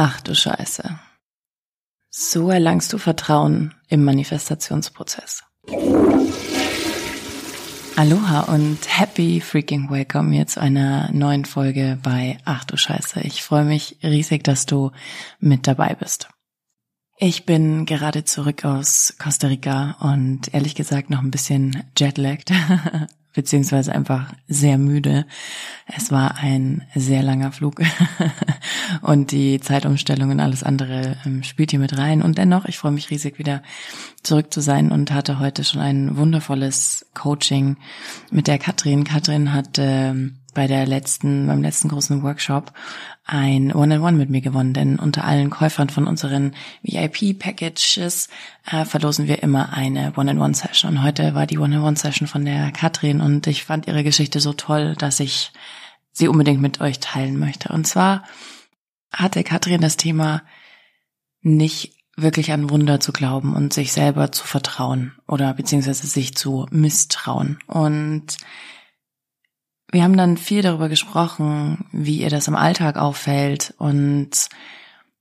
Ach du Scheiße. So erlangst du Vertrauen im Manifestationsprozess. Aloha und happy freaking welcome hier zu einer neuen Folge bei Ach du Scheiße. Ich freue mich riesig, dass du mit dabei bist. Ich bin gerade zurück aus Costa Rica und ehrlich gesagt noch ein bisschen jetlagged. beziehungsweise einfach sehr müde. Es war ein sehr langer Flug und die Zeitumstellung und alles andere ähm, spielt hier mit rein. Und dennoch, ich freue mich riesig wieder zurück zu sein und hatte heute schon ein wundervolles Coaching mit der Katrin. Katrin hat ähm, bei der letzten, beim letzten großen Workshop ein One-on-One mit mir gewonnen, denn unter allen Käufern von unseren VIP-Packages äh, verlosen wir immer eine One-on-One-Session. Und heute war die One-on-One-Session von der Katrin und ich fand ihre Geschichte so toll, dass ich sie unbedingt mit euch teilen möchte. Und zwar hatte Katrin das Thema nicht wirklich an Wunder zu glauben und sich selber zu vertrauen oder beziehungsweise sich zu misstrauen. Und wir haben dann viel darüber gesprochen, wie ihr das im Alltag auffällt und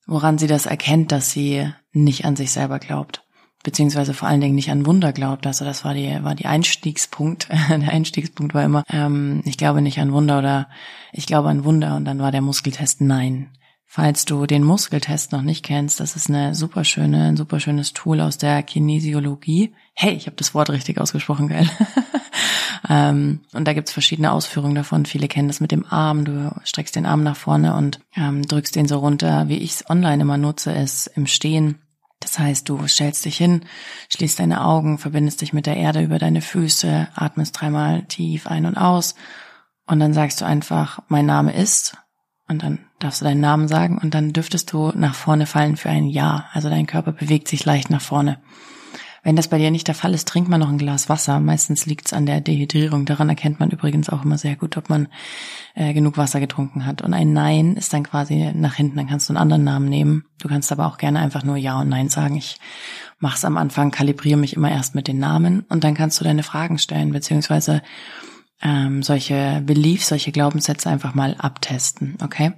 woran sie das erkennt, dass sie nicht an sich selber glaubt, beziehungsweise vor allen Dingen nicht an Wunder glaubt. Also das war die war die Einstiegspunkt. der Einstiegspunkt war immer, ähm, ich glaube nicht an Wunder oder ich glaube an Wunder und dann war der Muskeltest Nein. Falls du den Muskeltest noch nicht kennst, das ist eine super schöne, ein super schönes Tool aus der Kinesiologie. Hey, ich habe das Wort richtig ausgesprochen, geil. ähm, und da gibt's verschiedene Ausführungen davon. Viele kennen das mit dem Arm. Du streckst den Arm nach vorne und ähm, drückst den so runter. Wie ich es online immer nutze, ist im Stehen. Das heißt, du stellst dich hin, schließt deine Augen, verbindest dich mit der Erde über deine Füße, atmest dreimal tief ein und aus und dann sagst du einfach, mein Name ist und dann darfst du deinen Namen sagen und dann dürftest du nach vorne fallen für ein Ja. Also dein Körper bewegt sich leicht nach vorne. Wenn das bei dir nicht der Fall ist, trink mal noch ein Glas Wasser. Meistens liegt es an der Dehydrierung. Daran erkennt man übrigens auch immer sehr gut, ob man äh, genug Wasser getrunken hat. Und ein Nein ist dann quasi nach hinten. Dann kannst du einen anderen Namen nehmen. Du kannst aber auch gerne einfach nur Ja und Nein sagen. Ich mach's am Anfang, kalibriere mich immer erst mit den Namen und dann kannst du deine Fragen stellen, beziehungsweise ähm, solche Beliefs, solche Glaubenssätze einfach mal abtesten, okay?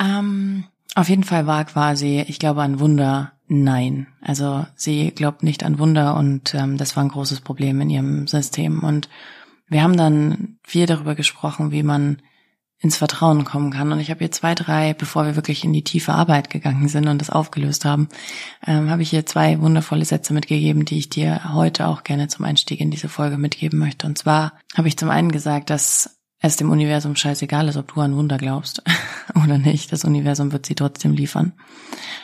Ähm, auf jeden Fall war quasi, ich glaube an Wunder, nein. Also sie glaubt nicht an Wunder und ähm, das war ein großes Problem in ihrem System. Und wir haben dann viel darüber gesprochen, wie man ins Vertrauen kommen kann. Und ich habe hier zwei, drei, bevor wir wirklich in die tiefe Arbeit gegangen sind und das aufgelöst haben, ähm, habe ich hier zwei wundervolle Sätze mitgegeben, die ich dir heute auch gerne zum Einstieg in diese Folge mitgeben möchte. Und zwar habe ich zum einen gesagt, dass es dem Universum scheißegal ist, ob du an Wunder glaubst oder nicht. Das Universum wird sie trotzdem liefern.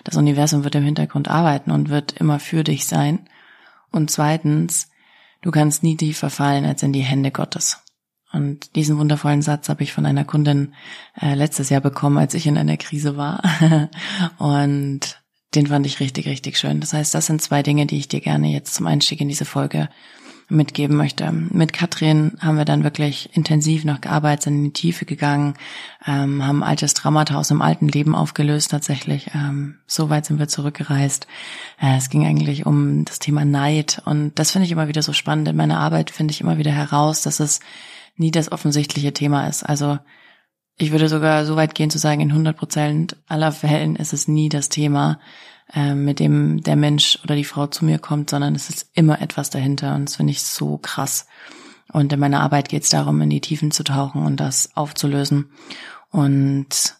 Das Universum wird im Hintergrund arbeiten und wird immer für dich sein. Und zweitens, du kannst nie tiefer fallen als in die Hände Gottes. Und diesen wundervollen Satz habe ich von einer Kundin äh, letztes Jahr bekommen, als ich in einer Krise war. und den fand ich richtig, richtig schön. Das heißt, das sind zwei Dinge, die ich dir gerne jetzt zum Einstieg in diese Folge mitgeben möchte. Mit Katrin haben wir dann wirklich intensiv noch gearbeitet, sind in die Tiefe gegangen, ähm, haben altes Traumata aus dem alten Leben aufgelöst tatsächlich. Ähm, so weit sind wir zurückgereist. Äh, es ging eigentlich um das Thema Neid und das finde ich immer wieder so spannend. In meiner Arbeit finde ich immer wieder heraus, dass es nie das offensichtliche Thema ist. Also ich würde sogar so weit gehen zu sagen, in 100 Prozent aller Fällen ist es nie das Thema, äh, mit dem der Mensch oder die Frau zu mir kommt, sondern es ist immer etwas dahinter und das finde ich so krass. Und in meiner Arbeit geht es darum, in die Tiefen zu tauchen und das aufzulösen. Und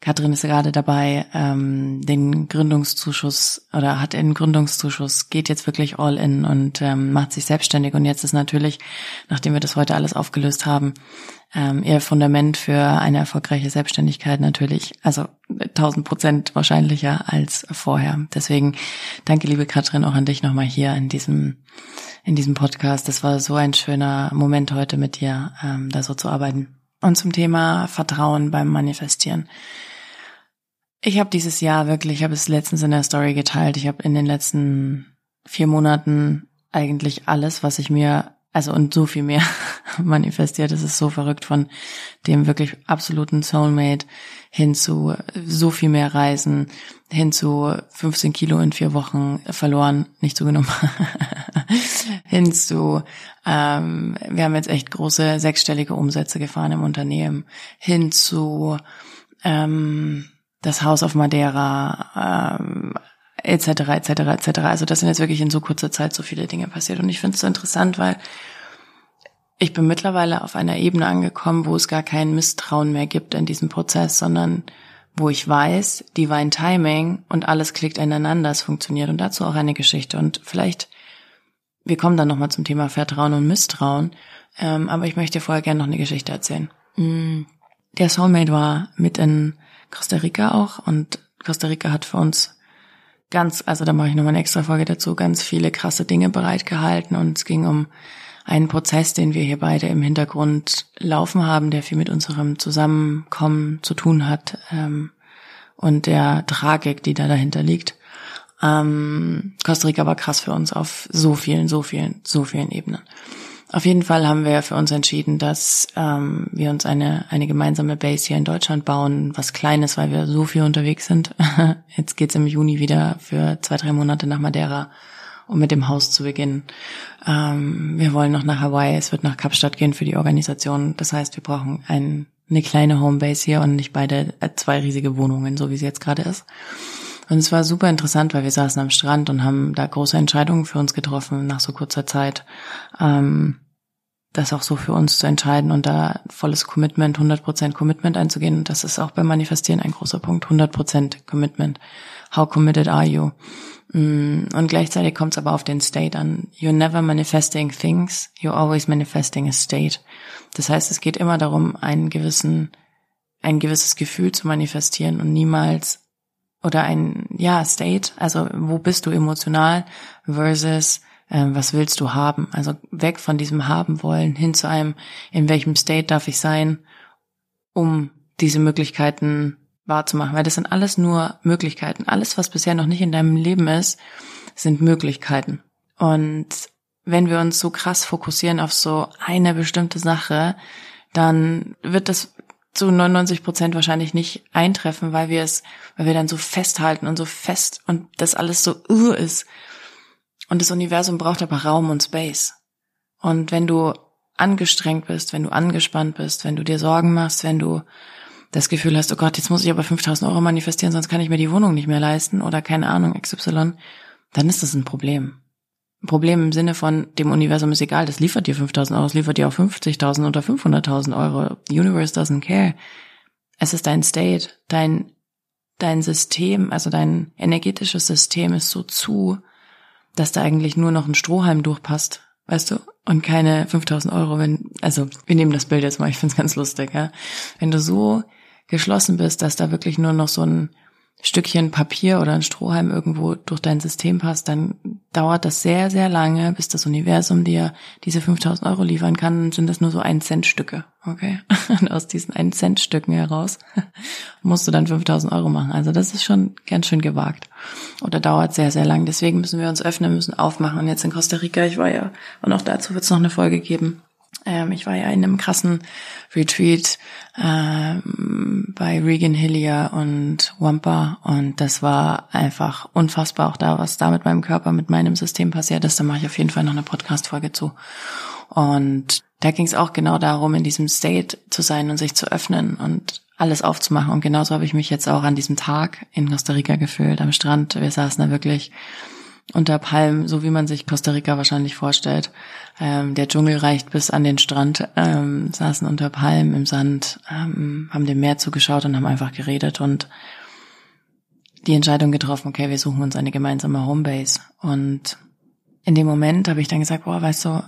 Katrin ist gerade dabei, ähm, den Gründungszuschuss oder hat den Gründungszuschuss, geht jetzt wirklich all in und ähm, macht sich selbstständig. Und jetzt ist natürlich, nachdem wir das heute alles aufgelöst haben, ähm, ihr Fundament für eine erfolgreiche Selbstständigkeit natürlich, also 1000 Prozent wahrscheinlicher als vorher. Deswegen danke, liebe Katrin, auch an dich nochmal hier in diesem in diesem Podcast. Das war so ein schöner Moment heute mit dir, ähm, da so zu arbeiten. Und zum Thema Vertrauen beim Manifestieren. Ich habe dieses Jahr wirklich, ich habe es letztens in der Story geteilt, ich habe in den letzten vier Monaten eigentlich alles, was ich mir, also und so viel mehr manifestiert. Es ist so verrückt von dem wirklich absoluten Soulmate hin zu so viel mehr Reisen, hin zu 15 Kilo in vier Wochen verloren, nicht zugenommen, hin zu, ähm, wir haben jetzt echt große sechsstellige Umsätze gefahren im Unternehmen, hin zu, ähm, das Haus auf Madeira, ähm, etc., etc., etc. Also das sind jetzt wirklich in so kurzer Zeit so viele Dinge passiert. Und ich finde es so interessant, weil ich bin mittlerweile auf einer Ebene angekommen, wo es gar kein Misstrauen mehr gibt in diesem Prozess, sondern wo ich weiß, Divine Timing und alles klickt ineinander, es funktioniert. Und dazu auch eine Geschichte. Und vielleicht, wir kommen dann nochmal zum Thema Vertrauen und Misstrauen, ähm, aber ich möchte vorher gerne noch eine Geschichte erzählen. Mm, der Soulmate war mit in Costa Rica auch und Costa Rica hat für uns ganz, also da mache ich nochmal eine extra Folge dazu, ganz viele krasse Dinge bereitgehalten und es ging um einen Prozess, den wir hier beide im Hintergrund laufen haben, der viel mit unserem Zusammenkommen zu tun hat ähm, und der Tragik, die da dahinter liegt. Ähm, Costa Rica war krass für uns auf so vielen, so vielen, so vielen Ebenen. Auf jeden Fall haben wir für uns entschieden, dass ähm, wir uns eine, eine gemeinsame Base hier in Deutschland bauen, was Kleines, weil wir so viel unterwegs sind. Jetzt geht's im Juni wieder für zwei, drei Monate nach Madeira, um mit dem Haus zu beginnen. Ähm, wir wollen noch nach Hawaii, es wird nach Kapstadt gehen für die Organisation. Das heißt, wir brauchen ein, eine kleine Homebase hier und nicht beide äh, zwei riesige Wohnungen, so wie sie jetzt gerade ist. Und es war super interessant, weil wir saßen am Strand und haben da große Entscheidungen für uns getroffen nach so kurzer Zeit. Ähm, das auch so für uns zu entscheiden und da volles Commitment, 100% Commitment einzugehen. Und das ist auch beim Manifestieren ein großer Punkt, 100% Commitment. How committed are you? Mm, und gleichzeitig kommt es aber auf den State an. You're never manifesting things, you're always manifesting a state. Das heißt, es geht immer darum, einen gewissen, ein gewisses Gefühl zu manifestieren und niemals oder ein, ja, State, also wo bist du emotional versus äh, was willst du haben? Also weg von diesem haben wollen hin zu einem, in welchem State darf ich sein, um diese Möglichkeiten wahrzumachen. Weil das sind alles nur Möglichkeiten. Alles, was bisher noch nicht in deinem Leben ist, sind Möglichkeiten. Und wenn wir uns so krass fokussieren auf so eine bestimmte Sache, dann wird das zu 99 Prozent wahrscheinlich nicht eintreffen, weil wir es, weil wir dann so festhalten und so fest und das alles so uh ist. Und das Universum braucht aber Raum und Space. Und wenn du angestrengt bist, wenn du angespannt bist, wenn du dir Sorgen machst, wenn du das Gefühl hast, oh Gott, jetzt muss ich aber 5000 Euro manifestieren, sonst kann ich mir die Wohnung nicht mehr leisten oder keine Ahnung, XY, dann ist das ein Problem. Problem im Sinne von, dem Universum ist egal, das liefert dir 5000 Euro, das liefert dir auch 50.000 oder 500.000 Euro. The universe doesn't care. Es ist dein State, dein, dein System, also dein energetisches System ist so zu, dass da eigentlich nur noch ein Strohhalm durchpasst, weißt du? Und keine 5000 Euro, wenn, also wir nehmen das Bild jetzt mal, ich find's ganz lustig, ja. Wenn du so geschlossen bist, dass da wirklich nur noch so ein Stückchen Papier oder ein Strohhalm irgendwo durch dein System passt, dann dauert das sehr, sehr lange, bis das Universum dir diese 5000 Euro liefern kann. Dann sind das nur so ein Cent Stücke, okay? Und aus diesen ein Cent Stücken heraus musst du dann 5000 Euro machen. Also das ist schon ganz schön gewagt. Oder dauert sehr, sehr lang. Deswegen müssen wir uns öffnen, müssen aufmachen. Und jetzt in Costa Rica, ich war ja, und auch dazu wird es noch eine Folge geben, ähm, ich war ja in einem krassen Retreat ähm, bei Regan Hillier und Wampa und das war einfach unfassbar auch da, was da mit meinem Körper, mit meinem System passiert ist. Da mache ich auf jeden Fall noch eine Podcast-Folge zu. Und da ging es auch genau darum, in diesem State zu sein und sich zu öffnen und alles aufzumachen. Und genauso habe ich mich jetzt auch an diesem Tag in Costa Rica gefühlt, am Strand. Wir saßen da wirklich unter Palmen, so wie man sich Costa Rica wahrscheinlich vorstellt. Ähm, der Dschungel reicht bis an den Strand, ähm, saßen unter Palmen im Sand, ähm, haben dem Meer zugeschaut und haben einfach geredet und die Entscheidung getroffen, okay, wir suchen uns eine gemeinsame Homebase. Und in dem Moment habe ich dann gesagt, boah, weißt du,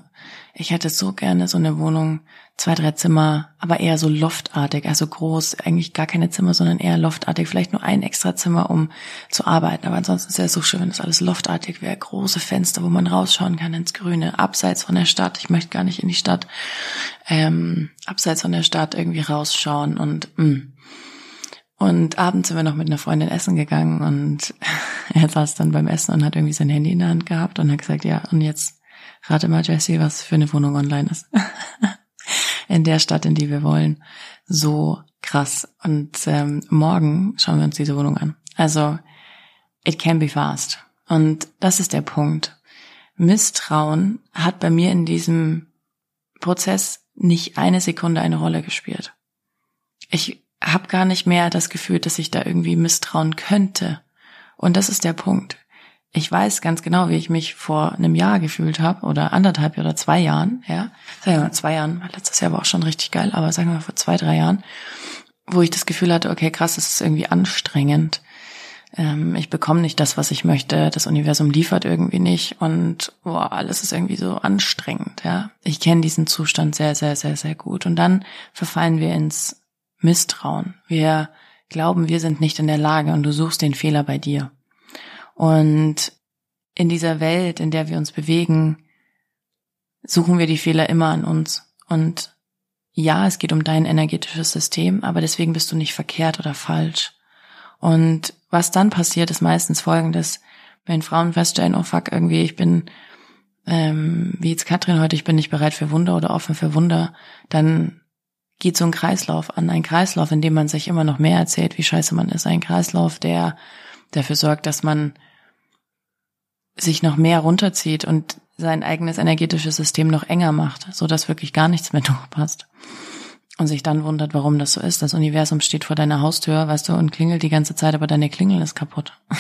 ich hätte so gerne so eine Wohnung, zwei, drei Zimmer, aber eher so loftartig, also groß, eigentlich gar keine Zimmer, sondern eher loftartig, vielleicht nur ein extra Zimmer, um zu arbeiten. Aber ansonsten ist es so schön, wenn das alles loftartig wäre, große Fenster, wo man rausschauen kann ins Grüne, abseits von der Stadt. Ich möchte gar nicht in die Stadt, ähm, abseits von der Stadt irgendwie rausschauen und mh. Und abends sind wir noch mit einer Freundin essen gegangen und er saß dann beim Essen und hat irgendwie sein Handy in der Hand gehabt und hat gesagt, ja, und jetzt Rate mal, Jessie, was für eine Wohnung online ist. in der Stadt, in die wir wollen. So krass. Und ähm, morgen schauen wir uns diese Wohnung an. Also, it can be fast. Und das ist der Punkt. Misstrauen hat bei mir in diesem Prozess nicht eine Sekunde eine Rolle gespielt. Ich habe gar nicht mehr das Gefühl, dass ich da irgendwie misstrauen könnte. Und das ist der Punkt. Ich weiß ganz genau, wie ich mich vor einem Jahr gefühlt habe oder anderthalb oder zwei Jahren, ja. Sagen wir mal zwei Jahren, letztes Jahr war auch schon richtig geil, aber sagen wir mal vor zwei, drei Jahren, wo ich das Gefühl hatte, okay, krass, das ist irgendwie anstrengend. Ähm, ich bekomme nicht das, was ich möchte. Das Universum liefert irgendwie nicht und boah, alles ist irgendwie so anstrengend, ja. Ich kenne diesen Zustand sehr, sehr, sehr, sehr gut. Und dann verfallen wir ins Misstrauen. Wir glauben, wir sind nicht in der Lage und du suchst den Fehler bei dir. Und in dieser Welt, in der wir uns bewegen, suchen wir die Fehler immer an uns. Und ja, es geht um dein energetisches System, aber deswegen bist du nicht verkehrt oder falsch. Und was dann passiert, ist meistens folgendes, wenn Frauen feststellen, oh fuck, irgendwie, ich bin, ähm, wie jetzt Katrin heute, ich bin nicht bereit für Wunder oder offen für Wunder, dann geht so ein Kreislauf an, ein Kreislauf, in dem man sich immer noch mehr erzählt, wie scheiße man ist, ein Kreislauf, der dafür sorgt, dass man sich noch mehr runterzieht und sein eigenes energetisches System noch enger macht, so dass wirklich gar nichts mehr durchpasst. Und sich dann wundert, warum das so ist. Das Universum steht vor deiner Haustür, weißt du, und klingelt die ganze Zeit, aber deine Klingel ist kaputt.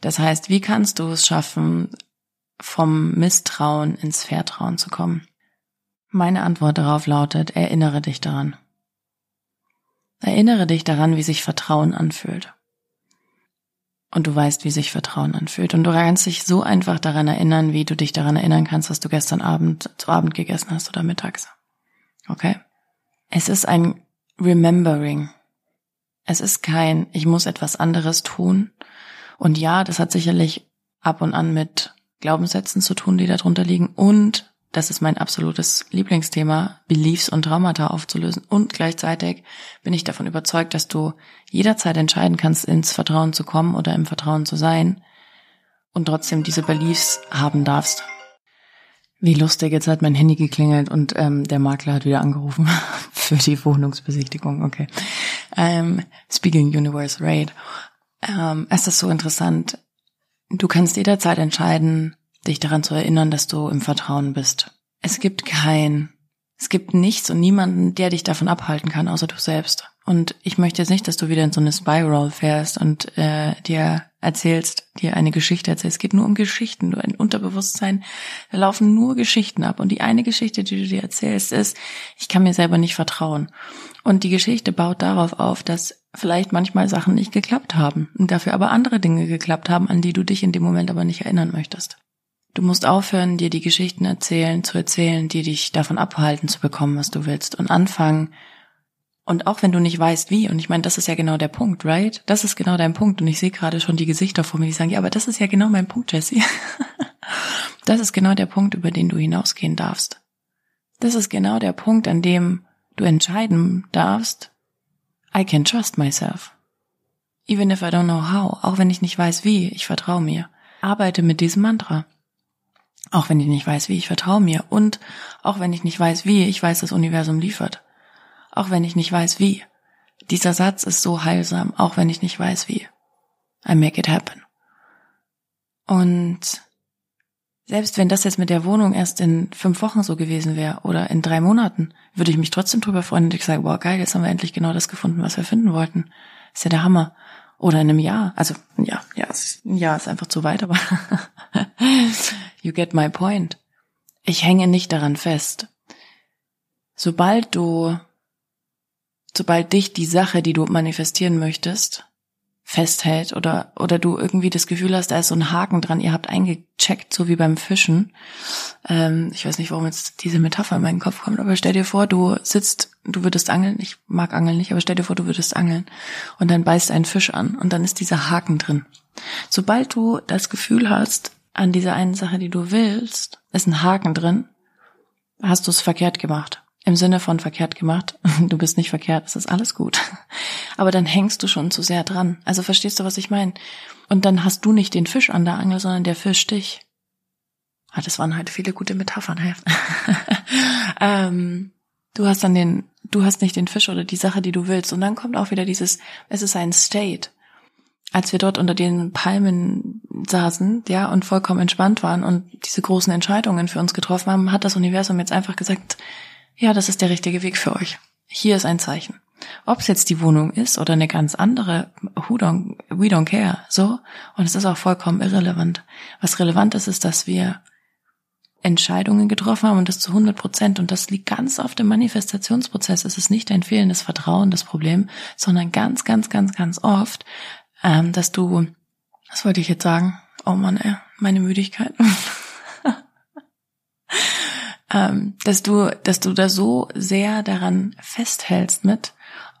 Das heißt, wie kannst du es schaffen, vom Misstrauen ins Vertrauen zu kommen? Meine Antwort darauf lautet, erinnere dich daran. Erinnere dich daran, wie sich Vertrauen anfühlt. Und du weißt, wie sich Vertrauen anfühlt. Und du kannst dich so einfach daran erinnern, wie du dich daran erinnern kannst, was du gestern Abend zu Abend gegessen hast oder mittags. Okay? Es ist ein Remembering. Es ist kein, ich muss etwas anderes tun. Und ja, das hat sicherlich ab und an mit Glaubenssätzen zu tun, die darunter liegen und das ist mein absolutes Lieblingsthema, Beliefs und Traumata aufzulösen. Und gleichzeitig bin ich davon überzeugt, dass du jederzeit entscheiden kannst, ins Vertrauen zu kommen oder im Vertrauen zu sein und trotzdem diese Beliefs haben darfst. Wie lustig, jetzt hat mein Handy geklingelt und ähm, der Makler hat wieder angerufen für die Wohnungsbesichtigung. Okay. Ähm, Speaking Universe Raid. Ähm, es ist so interessant. Du kannst jederzeit entscheiden, dich daran zu erinnern, dass du im Vertrauen bist. Es gibt kein, es gibt nichts und niemanden, der dich davon abhalten kann, außer du selbst. Und ich möchte jetzt nicht, dass du wieder in so eine Spiral fährst und äh, dir erzählst, dir eine Geschichte erzählst. Es geht nur um Geschichten, nur ein Unterbewusstsein. Da laufen nur Geschichten ab. Und die eine Geschichte, die du dir erzählst, ist, ich kann mir selber nicht vertrauen. Und die Geschichte baut darauf auf, dass vielleicht manchmal Sachen nicht geklappt haben und dafür aber andere Dinge geklappt haben, an die du dich in dem Moment aber nicht erinnern möchtest. Du musst aufhören, dir die Geschichten erzählen, zu erzählen, die dich davon abhalten zu bekommen, was du willst und anfangen. Und auch wenn du nicht weißt, wie, und ich meine, das ist ja genau der Punkt, right? Das ist genau dein Punkt. Und ich sehe gerade schon die Gesichter vor mir, die sagen, ja, aber das ist ja genau mein Punkt, Jesse. das ist genau der Punkt, über den du hinausgehen darfst. Das ist genau der Punkt, an dem du entscheiden darfst, I can trust myself. Even if I don't know how, auch wenn ich nicht weiß wie, ich vertraue mir. Arbeite mit diesem Mantra. Auch wenn ich nicht weiß, wie, ich vertraue mir. Und auch wenn ich nicht weiß, wie, ich weiß, das Universum liefert. Auch wenn ich nicht weiß, wie. Dieser Satz ist so heilsam, auch wenn ich nicht weiß, wie. I make it happen. Und selbst wenn das jetzt mit der Wohnung erst in fünf Wochen so gewesen wäre oder in drei Monaten, würde ich mich trotzdem drüber freuen und ich sage, boah, geil, jetzt haben wir endlich genau das gefunden, was wir finden wollten. Ist ja der Hammer. Oder in einem Jahr. Also, ja, ja, ein Jahr ist einfach zu weit, aber you get my point. Ich hänge nicht daran fest. Sobald du, sobald dich die Sache, die du manifestieren möchtest, festhält oder, oder du irgendwie das Gefühl hast, da ist so ein Haken dran, ihr habt eingecheckt, so wie beim Fischen. Ähm, ich weiß nicht, warum jetzt diese Metapher in meinen Kopf kommt, aber stell dir vor, du sitzt, du würdest angeln, ich mag Angeln nicht, aber stell dir vor, du würdest angeln und dann beißt ein Fisch an und dann ist dieser Haken drin. Sobald du das Gefühl hast, an dieser einen Sache, die du willst, ist ein Haken drin, hast du es verkehrt gemacht im Sinne von verkehrt gemacht. Du bist nicht verkehrt, es ist alles gut. Aber dann hängst du schon zu sehr dran. Also verstehst du, was ich meine? Und dann hast du nicht den Fisch an der Angel, sondern der Fisch dich. Ah, das waren halt viele gute Metaphern. Hey. ähm, du hast dann den, du hast nicht den Fisch oder die Sache, die du willst. Und dann kommt auch wieder dieses, es ist ein State. Als wir dort unter den Palmen saßen, ja, und vollkommen entspannt waren und diese großen Entscheidungen für uns getroffen haben, hat das Universum jetzt einfach gesagt, ja, das ist der richtige Weg für euch. Hier ist ein Zeichen. Ob es jetzt die Wohnung ist oder eine ganz andere, who don't, we don't care, so. Und es ist auch vollkommen irrelevant. Was relevant ist, ist, dass wir Entscheidungen getroffen haben und das zu 100 Prozent. Und das liegt ganz auf dem Manifestationsprozess. Es ist nicht dein fehlendes Vertrauen das Problem, sondern ganz, ganz, ganz, ganz oft, ähm, dass du, was wollte ich jetzt sagen? Oh Mann, ey, meine Müdigkeit. ähm, dass du, dass du da so sehr daran festhältst mit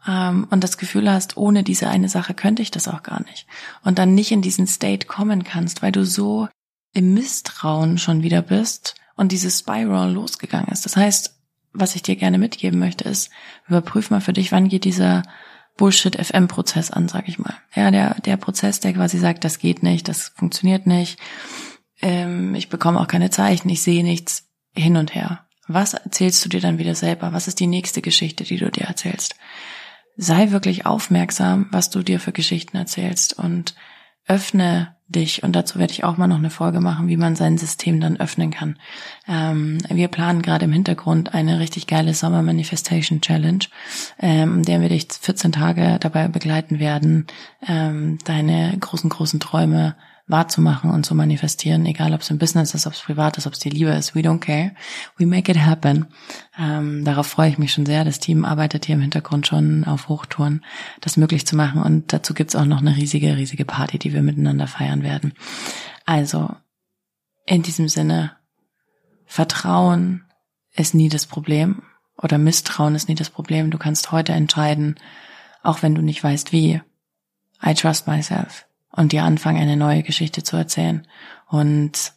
ähm, und das Gefühl hast, ohne diese eine Sache könnte ich das auch gar nicht. Und dann nicht in diesen State kommen kannst, weil du so im Misstrauen schon wieder bist und dieses Spiral losgegangen ist. Das heißt, was ich dir gerne mitgeben möchte, ist, überprüf mal für dich, wann geht dieser Bullshit-FM-Prozess an, sag ich mal. Ja, der, der Prozess, der quasi sagt, das geht nicht, das funktioniert nicht, ähm, ich bekomme auch keine Zeichen, ich sehe nichts, hin und her. Was erzählst du dir dann wieder selber? Was ist die nächste Geschichte, die du dir erzählst? Sei wirklich aufmerksam, was du dir für Geschichten erzählst und öffne dich, und dazu werde ich auch mal noch eine Folge machen, wie man sein System dann öffnen kann. Ähm, wir planen gerade im Hintergrund eine richtig geile Summer Manifestation Challenge, ähm, der wir dich 14 Tage dabei begleiten werden, ähm, deine großen, großen Träume wahrzumachen und zu manifestieren, egal ob es im Business ist, ob es privat ist, ob es dir lieber ist, we don't care. We make it happen. Ähm, darauf freue ich mich schon sehr. Das Team arbeitet hier im Hintergrund schon auf Hochtouren, das möglich zu machen. Und dazu gibt's auch noch eine riesige, riesige Party, die wir miteinander feiern werden. Also, in diesem Sinne, Vertrauen ist nie das Problem oder Misstrauen ist nie das Problem. Du kannst heute entscheiden, auch wenn du nicht weißt wie. I trust myself und dir anfangen, eine neue Geschichte zu erzählen. Und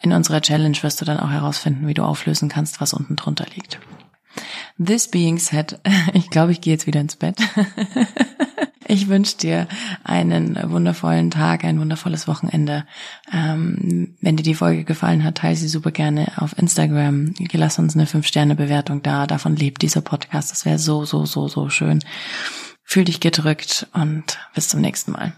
in unserer Challenge wirst du dann auch herausfinden, wie du auflösen kannst, was unten drunter liegt. This being said, ich glaube, ich gehe jetzt wieder ins Bett. Ich wünsche dir einen wundervollen Tag, ein wundervolles Wochenende. Ähm, wenn dir die Folge gefallen hat, teile sie super gerne auf Instagram. Lass uns eine 5-Sterne-Bewertung da. Davon lebt dieser Podcast. Das wäre so, so, so, so schön. Fühl dich gedrückt und bis zum nächsten Mal.